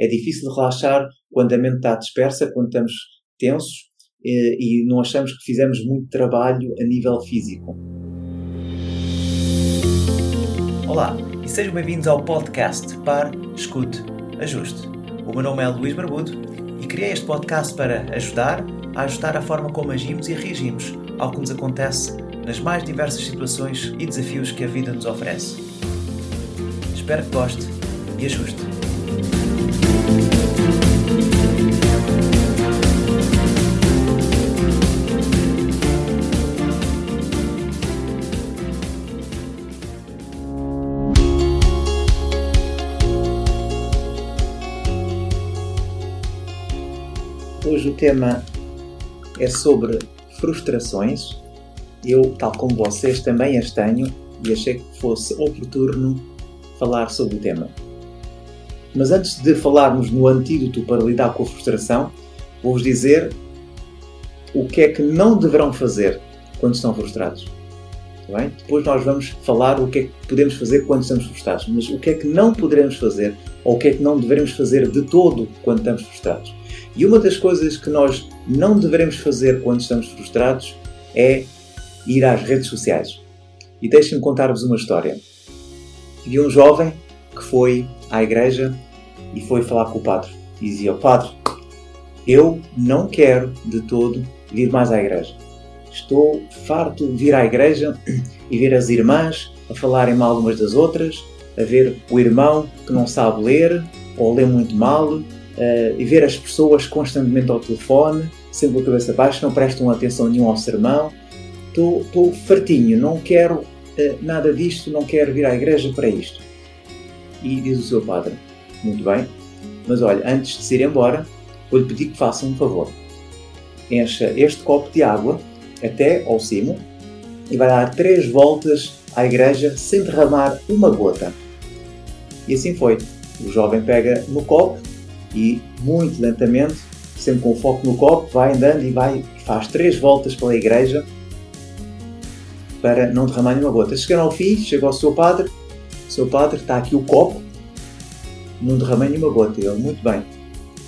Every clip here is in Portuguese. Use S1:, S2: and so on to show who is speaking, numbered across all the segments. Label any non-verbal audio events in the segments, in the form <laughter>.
S1: É difícil relaxar quando a mente está dispersa, quando estamos tensos e não achamos que fizemos muito trabalho a nível físico.
S2: Olá e sejam bem-vindos ao podcast Par, Escute, Ajuste. O meu nome é Luís Barbudo e criei este podcast para ajudar a ajustar a forma como agimos e reagimos ao que nos acontece nas mais diversas situações e desafios que a vida nos oferece. Espero que goste e ajuste.
S1: Hoje o tema é sobre frustrações. Eu, tal como vocês, também as tenho e achei que fosse oportuno falar sobre o tema. Mas antes de falarmos no antídoto para lidar com a frustração, vou-vos dizer o que é que não deverão fazer quando estão frustrados. Bem? Depois nós vamos falar o que é que podemos fazer quando estamos frustrados, mas o que é que não poderemos fazer ou o que é que não devemos fazer de todo quando estamos frustrados. E uma das coisas que nós não devemos fazer quando estamos frustrados é ir às redes sociais. E deixem-me contar-vos uma história. Havia um jovem que foi à igreja e foi falar com o padre. E dizia: Padre, eu não quero de todo vir mais à igreja. Estou farto de vir à igreja e ver as irmãs a falarem mal umas das outras, a ver o irmão que não sabe ler ou lê muito mal, uh, e ver as pessoas constantemente ao telefone, sempre com a cabeça baixa, não prestam atenção nenhuma ao sermão. Estou, estou fartinho, não quero uh, nada disto, não quero vir à igreja para isto. E diz o seu padre: Muito bem, mas olha, antes de se ir embora, vou-lhe pedir que faça um favor. Encha este copo de água até ao cimo e vai dar três voltas à igreja sem derramar uma gota. E assim foi. O jovem pega no copo e, muito lentamente, sempre com foco no copo, vai andando e vai faz três voltas pela igreja para não derramar nenhuma gota. Chegando ao fim, chega ao seu padre. O seu padre está aqui o copo, não derramei nenhuma gota. Ele, muito bem.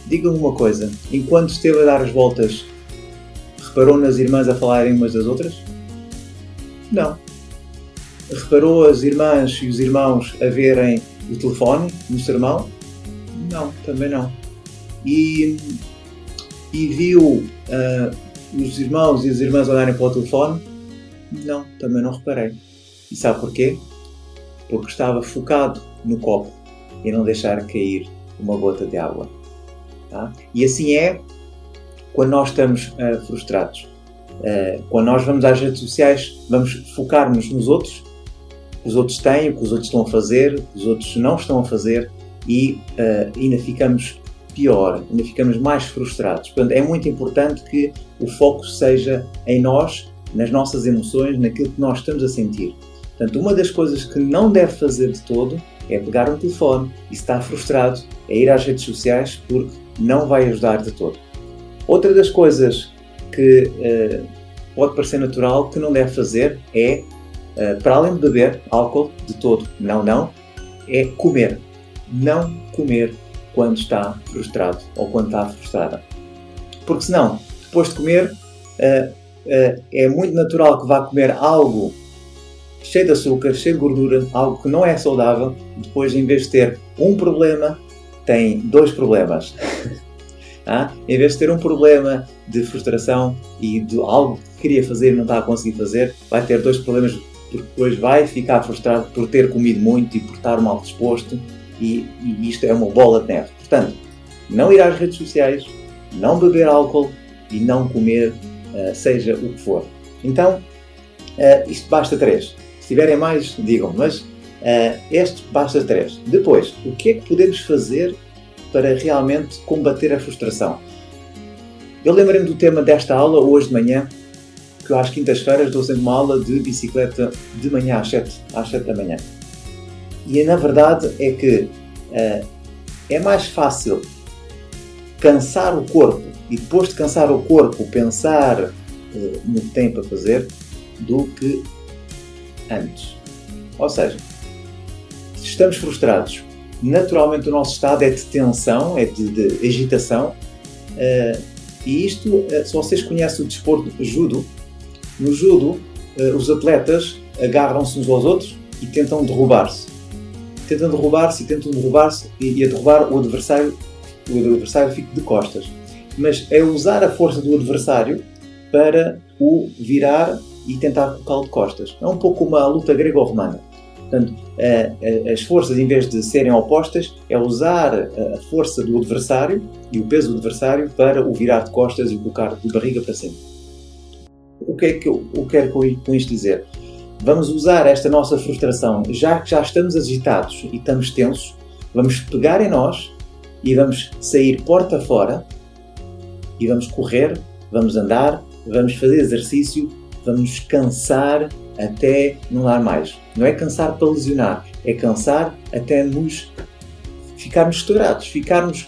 S1: Diga-me uma coisa, enquanto esteve a dar as voltas Reparou nas irmãs a falarem umas das outras? Não. Reparou as irmãs e os irmãos a verem o telefone no sermão? Não, também não. E, e viu uh, os irmãos e as irmãs olharem para o telefone? Não, também não reparei. E sabe porquê? Porque estava focado no copo e não deixar cair uma gota de água. Tá? E assim é quando nós estamos uh, frustrados. Uh, quando nós vamos às redes sociais, vamos focar-nos nos outros, o que os outros têm, o que os outros estão a fazer, o que os outros não estão a fazer e uh, ainda ficamos pior, ainda ficamos mais frustrados. Portanto, é muito importante que o foco seja em nós, nas nossas emoções, naquilo que nós estamos a sentir. Portanto, uma das coisas que não deve fazer de todo é pegar um telefone e se está frustrado, é ir às redes sociais porque não vai ajudar de todo. Outra das coisas que uh, pode parecer natural que não deve fazer é, uh, para além de beber álcool de todo, não, não, é comer. Não comer quando está frustrado ou quando está frustrada. Porque senão, depois de comer, uh, é muito natural que vá comer algo cheio de açúcar, cheio de gordura, algo que não é saudável. Depois, em vez de ter um problema, tem dois problemas. <laughs> Ah? Em vez de ter um problema de frustração e de algo que queria fazer e não está a conseguir fazer, vai ter dois problemas, porque depois vai ficar frustrado por ter comido muito e por estar mal disposto, e, e isto é uma bola de neve. Portanto, não ir às redes sociais, não beber álcool e não comer, uh, seja o que for. Então, uh, isto basta três. Se tiverem mais, digam, mas uh, este basta três. Depois, o que é que podemos fazer para realmente combater a frustração. Eu lembrei-me do tema desta aula hoje de manhã, que eu às quintas-feiras dou sempre uma aula de bicicleta de manhã às 7, às 7 da manhã. E na verdade é que uh, é mais fácil cansar o corpo e depois de cansar o corpo pensar uh, no que tem para fazer do que antes. Ou seja, se estamos frustrados naturalmente o nosso estado é de tensão, é de, de agitação. Uh, e isto, se vocês conhecem o desporto judo, no judo os atletas agarram-se uns aos outros e tentam derrubar-se. Tentam derrubar-se tentam derrubar-se e, e a derrubar o adversário, o adversário fica de costas. Mas é usar a força do adversário para o virar e tentar colocá-lo de costas. É um pouco uma luta grego-romana. Portanto, as forças, em vez de serem opostas, é usar a força do adversário e o peso do adversário para o virar de costas e colocar de barriga para cima. O que é que eu quero com isto dizer? Vamos usar esta nossa frustração, já que já estamos agitados e estamos tensos, vamos pegar em nós e vamos sair porta fora e vamos correr, vamos andar, vamos fazer exercício, vamos cansar até não dar mais. Não é cansar para lesionar, é cansar até nos ficarmos estourados, ficarmos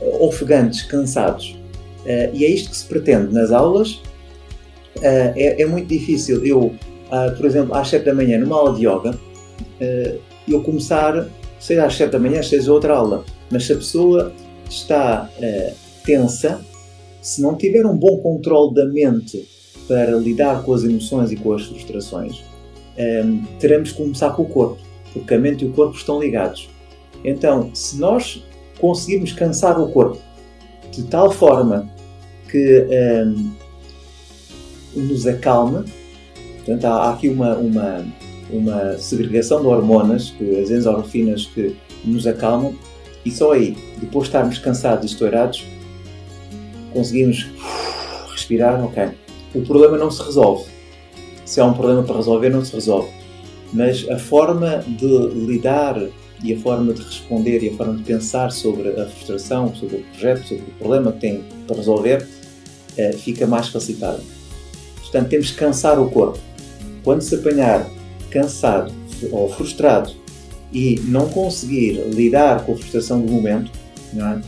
S1: eh, ofegantes, cansados. Uh, e é isto que se pretende nas aulas. Uh, é, é, muito difícil eu, por exemplo, às 7 da manhã, numa aula de yoga, eu começar, seja às 7 da manhã, seja outra aula, mas se a pessoa está tensa, se não tiver um bom controle da mente para lidar com as emoções e com as frustrações, teremos que começar com o corpo, porque a mente e o corpo estão ligados. Então, se nós conseguirmos cansar o corpo de tal forma que nos acalme, portanto, há, aqui uma, uma, uma segregação de hormonas, que, as endorfinas que nos acalmam, e só aí, depois de estarmos cansados e estourados, conseguimos respirar, ok, o problema não se resolve. Se há um problema para resolver, não se resolve. Mas a forma de lidar e a forma de responder e a forma de pensar sobre a frustração, sobre o projeto, sobre o problema que tem para resolver, eh, fica mais facilitada. Portanto, temos que cansar o corpo. Quando se apanhar cansado ou frustrado e não conseguir lidar com a frustração do momento, não é?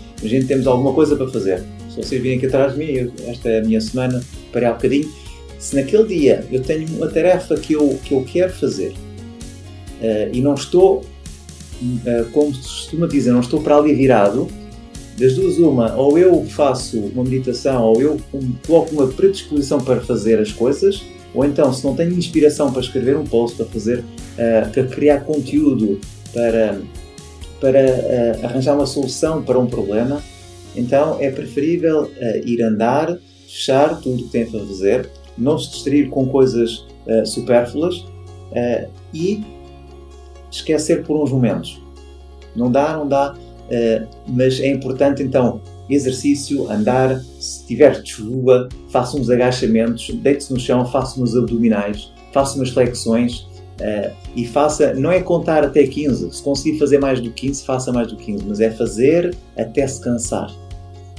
S1: temos alguma coisa para fazer. Se vocês virem aqui atrás de mim, esta é a minha semana, parar um bocadinho. Se naquele dia eu tenho uma tarefa que eu, que eu quero fazer uh, e não estou, uh, como se costuma dizer, não estou para ali virado, das duas uma, ou eu faço uma meditação, ou eu coloco uma predisposição para fazer as coisas, ou então, se não tenho inspiração para escrever um post, para fazer, uh, para criar conteúdo, para, para uh, arranjar uma solução para um problema, então é preferível uh, ir andar, fechar tudo o que tem para fazer, não se distrair com coisas supérfluas e esquecer por uns momentos. Não dá, não dá, mas é importante então exercício, andar, se tiver chuva, faça uns agachamentos, deite-se no chão, faça uns abdominais, faça umas flexões uh, e faça, não é contar até 15, se conseguir fazer mais do 15, faça mais do 15, mas é fazer até se cansar.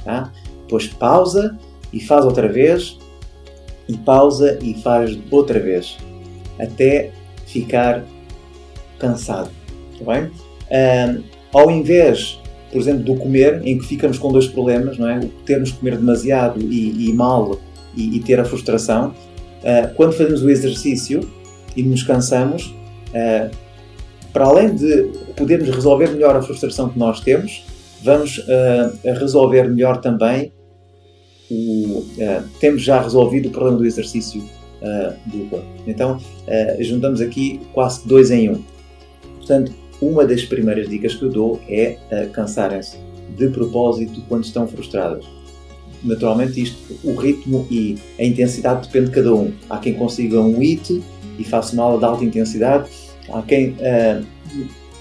S1: Tá? Depois pausa, e faz outra vez, e pausa e faz outra vez, até ficar cansado. Está bem? Um, ao invés, por exemplo, do comer, em que ficamos com dois problemas, não é? O termos que comer demasiado e, e mal e, e, ter a frustração, uh, quando fazemos o exercício e nos cansamos, uh, para além de podermos resolver melhor a frustração que nós temos, vamos uh, resolver melhor também o, temos já resolvido o problema do exercício do corpo. Então, juntamos aqui quase dois em um. Portanto, uma das primeiras dicas que eu dou é cansarem-se de propósito quando estão frustrados. Naturalmente, isto, o ritmo e a intensidade depende de cada um. Há quem consiga um HIT e faça uma aula de alta intensidade, há quem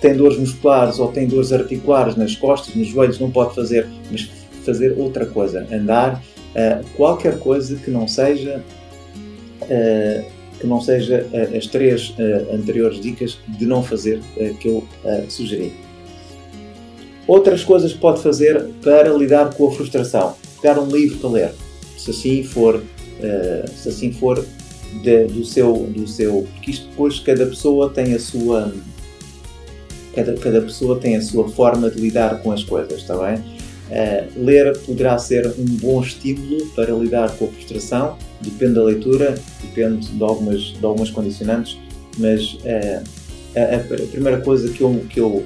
S1: tem dores musculares ou tem dores articulares nas costas, nos joelhos, não pode fazer, mas fazer outra coisa, andar, uh, qualquer coisa que não seja uh, que não seja uh, as três anteriores dicas de não fazer que eu sugeri. Outras coisas que pode fazer para lidar com a frustração: pegar um livro para ler, se assim for, se assim for de, do seu, do seu, porque isto depois cada pessoa tem a sua cada, cada pessoa tem a sua forma de lidar com as coisas, está bem? Uh, ler poderá ser um bom estímulo para lidar com a frustração, depende da leitura, depende de algumas, de algumas condicionantes, mas uh, a, a, primeira coisa que eu, que, eu,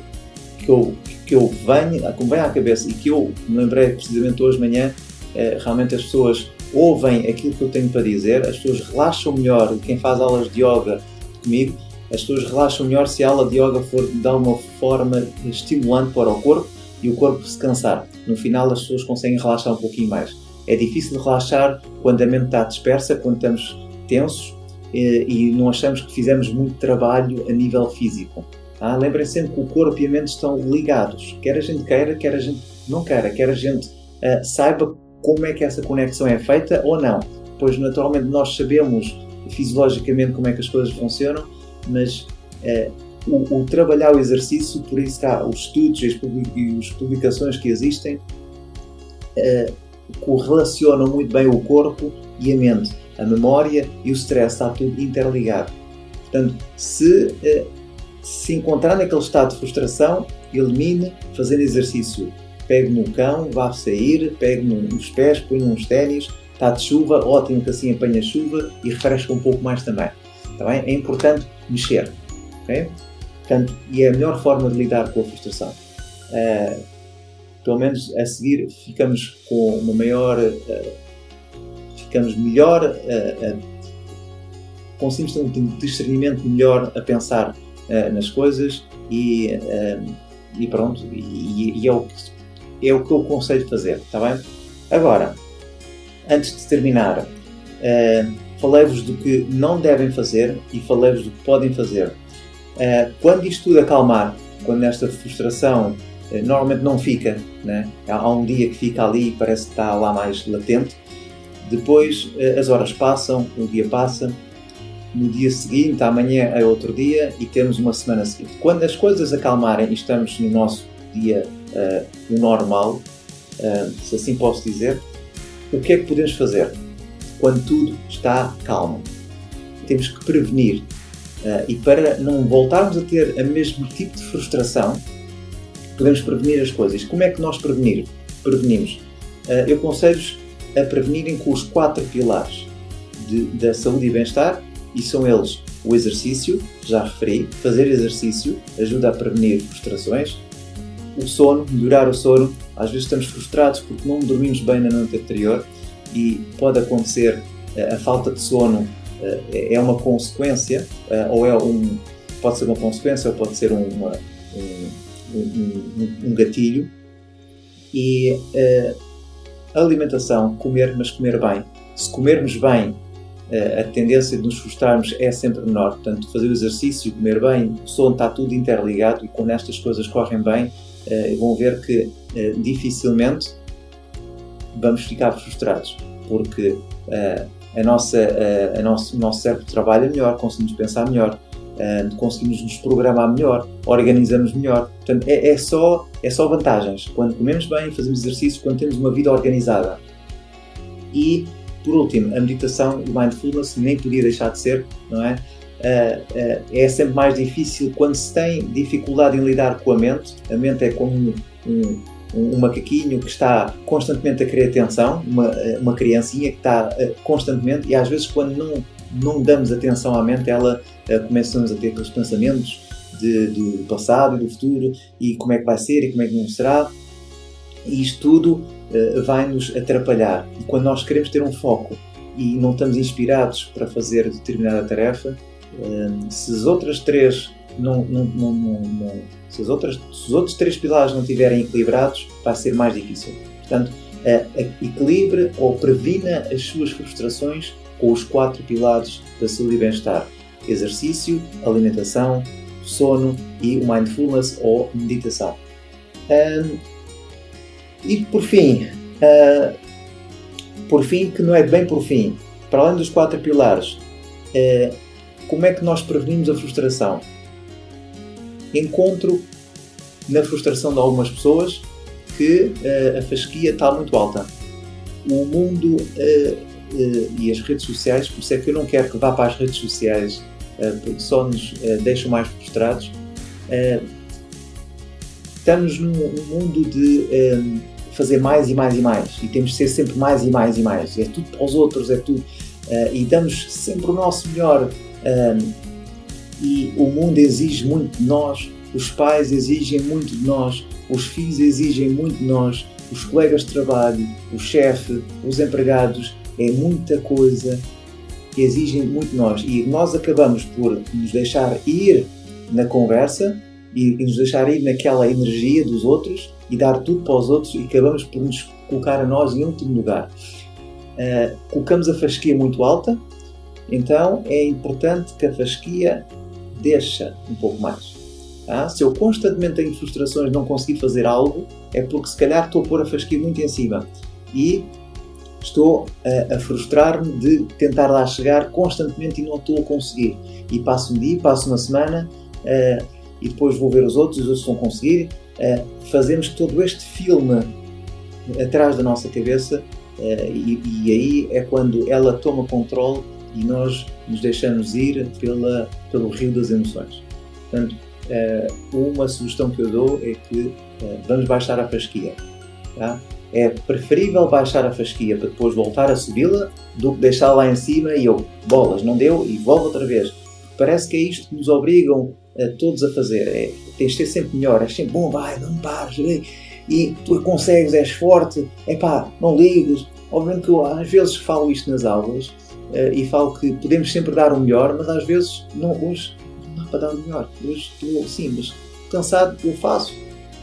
S1: que eu, que eu venho, que me vem à cabeça e que eu me lembrei precisamente hoje de manhã, é, realmente as pessoas ouvem aquilo que eu tenho para dizer, as pessoas relaxam melhor, quem faz aulas de yoga comigo, as pessoas relaxam melhor se a aula de yoga for de alguma forma estimulante para o corpo e o corpo se cansar. No final as pessoas conseguem relaxar um pouquinho mais. É difícil relaxar quando a mente está dispersa, quando estamos tensos eh, e não achamos que fizemos muito trabalho a nível físico. Ah, lembrem sempre que o corpo e a mente estão ligados. Quer a gente queira, quer a gente não queira, quer a gente uh, saiba como é que essa conexão é feita ou não. Pois naturalmente nós sabemos fisiologicamente como é que as coisas funcionam, mas uh, o, o, trabalhar o exercício, por isso há os estudos e as publicações que existem, uh, correlacionam muito bem o corpo e a mente. A memória e o stress está tudo interligado. Portanto, se uh, se encontrar naquele estado de frustração, elimine fazendo exercício. Pegue no cão, vá sair, pegue nos pés, põe uns ténis, está de chuva, ótimo que assim apanha chuva e refresca um pouco mais também. Está bem? É importante mexer. Okay? Portanto, e é a melhor forma de lidar com a frustração. Uh, pelo menos a seguir ficamos com uma maior. Uh, ficamos melhor, uh, conseguimos ter um discernimento melhor a pensar uh, nas coisas e, uh, e pronto, e, e, é, o que, é o que eu aconselho fazer, está bem? Agora, antes de terminar, uh, falei-vos do que não devem fazer e falei-vos do que podem fazer. Quando isto tudo acalmar, quando esta frustração normalmente não fica, né? há um dia que fica ali e parece que está lá mais latente, depois as horas passam, o dia passa no dia seguinte, amanhã é outro dia e temos uma semana seguinte. Quando as coisas acalmarem e estamos no nosso dia uh, no normal, uh, se assim posso dizer, o que é que podemos fazer quando tudo está calmo? Temos que prevenir. Uh, e para não voltarmos a ter o mesmo tipo de frustração, podemos prevenir as coisas. Como é que nós prevenir? prevenimos? eu aconselho-vos a prevenirem com os quatro pilares de, da saúde e bem-estar e são eles o exercício, já referi, fazer exercício ajuda a prevenir frustrações, o sono, melhorar o sono, às vezes estamos frustrados porque não dormimos bem na noite anterior e pode acontecer eh, a falta de sono eh, é uma consequência eh, ou é um pode ser uma consequência ou pode ser uma, um, um, um, gatilho e a alimentação, comer, mas comer bem. Se comermos bem a tendência de nos frustrarmos é sempre menor. Portanto, fazer o exercício, comer bem, o sono está tudo interligado e quando estas coisas correm bem, vão ver que dificilmente vamos ficar frustrados, porque a nossa, a nosso, o nosso cérebro trabalha melhor, conseguimos pensar melhor, conseguimos nos programar melhor, organizamos melhor. Portanto, é, é, só, é só vantagens. Quando comemos bem, fazemos exercício, quando temos uma vida organizada. E por último, a meditação e o mindfulness nem podia deixar de ser, não é? Uh, uh, é sempre mais difícil quando se tem dificuldade em lidar com a mente. A mente é como um, um macaquinho que está constantemente a querer atenção, uma, uma criancinha que está uh, constantemente, e às vezes, quando não, não damos atenção à mente, ela começamos a ter aqueles pensamentos de, do passado e do futuro, e como é que vai ser e como é que não será. E isto tudo uh, vai nos atrapalhar. E quando nós queremos ter um foco e não estamos inspirados para fazer determinada tarefa, se as outras três não, não, não, não se, as outras, se os outros três pilares não estiverem equilibrados, vai ser mais difícil. Portanto, equilibre ou previna as suas frustrações com os quatro pilares da saúde e bem-estar: exercício, alimentação, sono e o mindfulness ou meditação. Um, e por fim, uh, por fim, que não é bem por fim, para além dos quatro pilares, uh, como é que nós prevenimos a frustração? Encontro na frustração de algumas pessoas que uh, a fasquia está muito alta. O mundo e as redes sociais, por isso é que eu não quero que vá para as redes sociais, porque só nos deixam mais frustrados. estamos num, num mundo de fazer mais e mais e mais e temos de ser sempre mais e mais e mais. É tudo para os outros, é tudo. Uh, e damos sempre o nosso melhor. Uh, e o mundo exige muito de nós os pais exigem muito de nós, os filhos exigem muito de nós, os colegas de trabalho, o chefe, os empregados, é muita coisa que exigem muito de nós e nós acabamos por nos deixar ir na conversa e, e nos deixar ir naquela energia dos outros e dar tudo para os outros e acabamos por nos colocar a nós em último lugar. Uh, colocamos a fasquia muito alta, então é importante que a fasquia deixa um pouco mais. Tá? Se eu constantemente tenho frustrações não conseguir fazer algo, é porque se calhar estou a pôr a fasquia muito em cima e estou a, a frustrar-me de tentar lá chegar constantemente e não estou a conseguir. E passo um dia, passo uma semana uh, e depois vou ver os outros e os outros vão conseguir. Uh, fazemos todo este filme atrás da nossa cabeça uh, e, e, aí é quando ela toma controle e nós nos deixamos ir pela, pelo rio das emoções. Portanto, uma sugestão que eu dou é que vamos baixar a fasquia. Tá? é preferível baixar a fasquia para depois voltar a subi-la do que deixá-la lá em cima e eu, bolas, não deu e volto outra vez. Parece que é isto que nos obrigam a todos a fazer. É, tens de ser sempre melhor, é sempre bom, vai, não pares, e tu consegues, és forte, é não ligues. Obviamente que eu às vezes falo isto nas aulas e falo que podemos sempre dar o melhor, mas às vezes não, hoje não dá para dar o melhor. Hoje estou sim, mas cansado eu faço.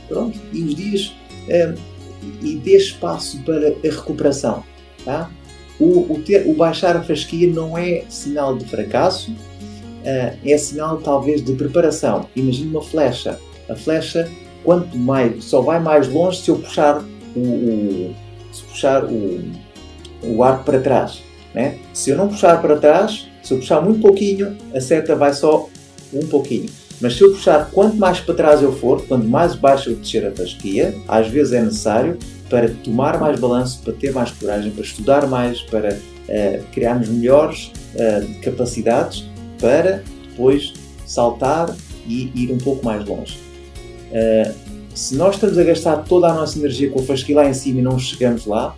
S1: Pronto, e os dias. Uh, e dê espaço para a recuperação. Tá? O, o, ter, o baixar a fasquia não é sinal de fracasso, uh, é sinal talvez de preparação. Imagine uma flecha. A flecha, quanto mais, só vai mais longe se eu puxar o, o se puxar o, o arco para trás. Né? Se eu não puxar para trás, se eu puxar muito pouquinho, a seta vai só um pouquinho. Mas se eu puxar quanto mais para trás eu for, quanto mais baixo eu descer a fasquia, às vezes é necessário para tomar mais balanço, para ter mais coragem, para estudar mais, para uh, criarmos melhores uh, capacidades para depois saltar e ir um pouco mais longe. Uh, se nós estamos a gastar toda a nossa energia com a fasquia lá em cima e não chegamos lá,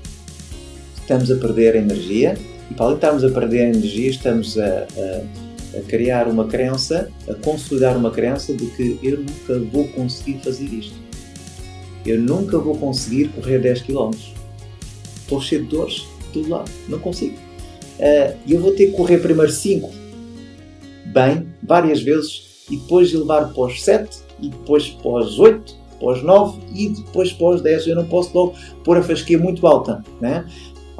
S1: estamos a perder energia e para além de estarmos a perder energia, estamos a, a a criar uma crença, a consolidar uma crença de que eu nunca vou conseguir fazer isto. Eu nunca vou conseguir correr 10 km. Estou cheio de dores, tudo lá, não consigo. Uh, eu vou ter que correr primeiro 5 bem, várias vezes, e depois elevar para os 7, e depois para os 8, para os 9 e depois para os 10. Eu não posso logo pôr a fasquia muito alta. Né?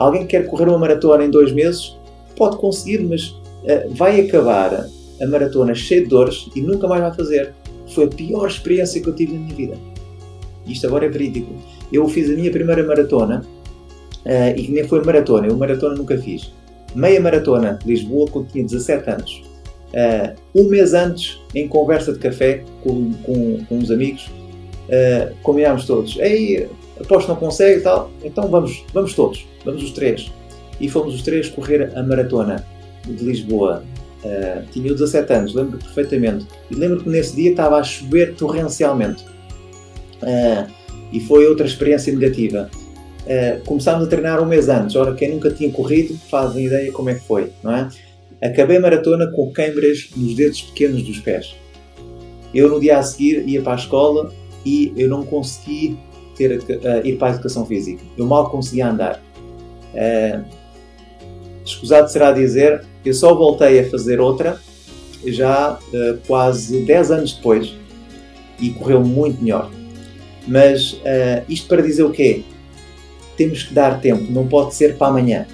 S1: Alguém que quer correr uma maratona em dois meses pode conseguir, mas eh, vai acabar a maratona cheia de dores e nunca mais vai fazer. Foi a pior experiência que eu tive na minha vida. Isto agora é verídico. Eu fiz a minha primeira maratona uh, e nem foi maratona, eu maratona nunca fiz. Meia maratona de Lisboa quando tinha 17 anos. Uh, um mês antes, em conversa de café com, com, com uns amigos, uh, combinámos todos. Ei, aposto não consegue e tal, então vamos, vamos todos, vamos os três. E fomos os três correr a maratona de Lisboa. Uh, tinha 17 anos, lembro perfeitamente. E lembro que nesse dia estava a chover torrencialmente. Uh, e foi outra experiência negativa. Uh, começámos a treinar um mês antes. Ora, quem nunca tinha corrido fazem ideia como é que foi, não é? Acabei a maratona com câimbras nos dedos pequenos dos pés. Eu no dia a seguir ia para a escola e eu não consegui ter, uh, ir para a educação física. Eu mal conseguia andar. Uh, escusado será dizer, eu só voltei a fazer outra já uh, quase 10 anos depois e correu muito melhor. Mas uh, isto para dizer o quê? Temos que dar tempo, não pode ser para amanhã.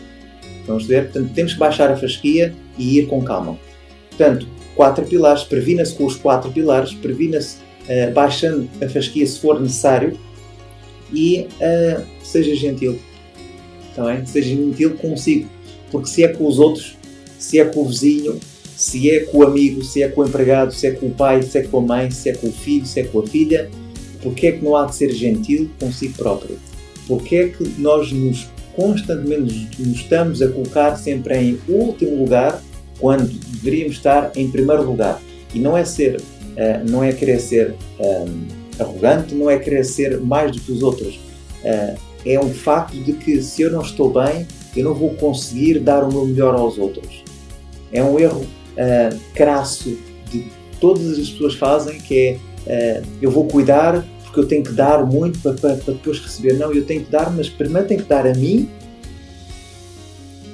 S1: Vamos ver? Portanto, temos que baixar a fasquia e ir com calma. Portanto, quatro pilares, previna-se com os quatro pilares, previna-se uh, baixando a fasquia se for necessário e uh, seja gentil. Tá seja gentil consigo. Porque se é com os outros, se é com o vizinho, se é com o amigo, se é com o empregado, se é com o pai, se é com a mãe, se é com o filho, se é com a filha, porque é que não há de ser gentil consigo próprio? Porque é que nós nos constantemente nos estamos a colocar sempre em último lugar quando deveríamos estar em primeiro lugar? E não é ser, uh, não é querer ser um, arrogante, não é querer ser mais do que os outros. Uh, é um facto de que se eu não estou bem, eu não vou conseguir dar o meu melhor aos outros. É um erro uh, crasso de todas as pessoas fazem, que é uh, eu vou cuidar porque eu tenho que dar muito para, para, para, depois receber. Não, eu tenho que dar, mas primeiro tenho que dar a mim.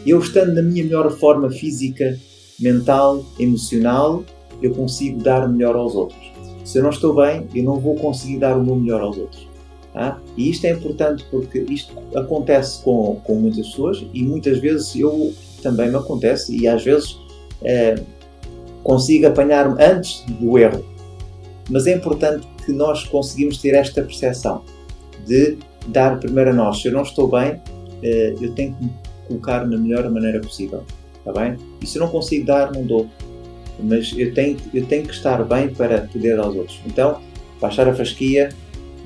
S1: Eu estando na minha melhor forma física, mental, emocional, eu consigo dar melhor aos outros. Se eu não estou bem, eu não vou conseguir dar o meu melhor aos outros. Tá? E isto é importante porque isto acontece com, com muitas pessoas e muitas vezes eu também me acontece e às vezes é, consigo apanhar-me antes do erro. Mas é importante que nós conseguimos ter esta percepção de dar primeiro a nós. Se eu não estou bem, é, eu tenho que me colocar na melhor maneira possível. Está bem? E se eu não consigo dar, não dou. Mas eu tenho, eu tenho que estar bem para poder aos outros. Então, baixar a fasquia,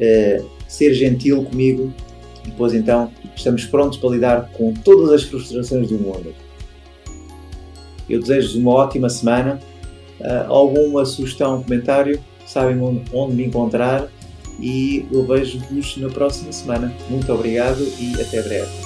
S1: é, ser gentil comigo e depois então estamos prontos para lidar com todas as frustrações do mundo. Eu desejo-vos uma ótima semana. Uh, alguma sugestão, comentário, sabem onde me encontrar e eu vejo-vos na próxima semana. Muito obrigado e até breve.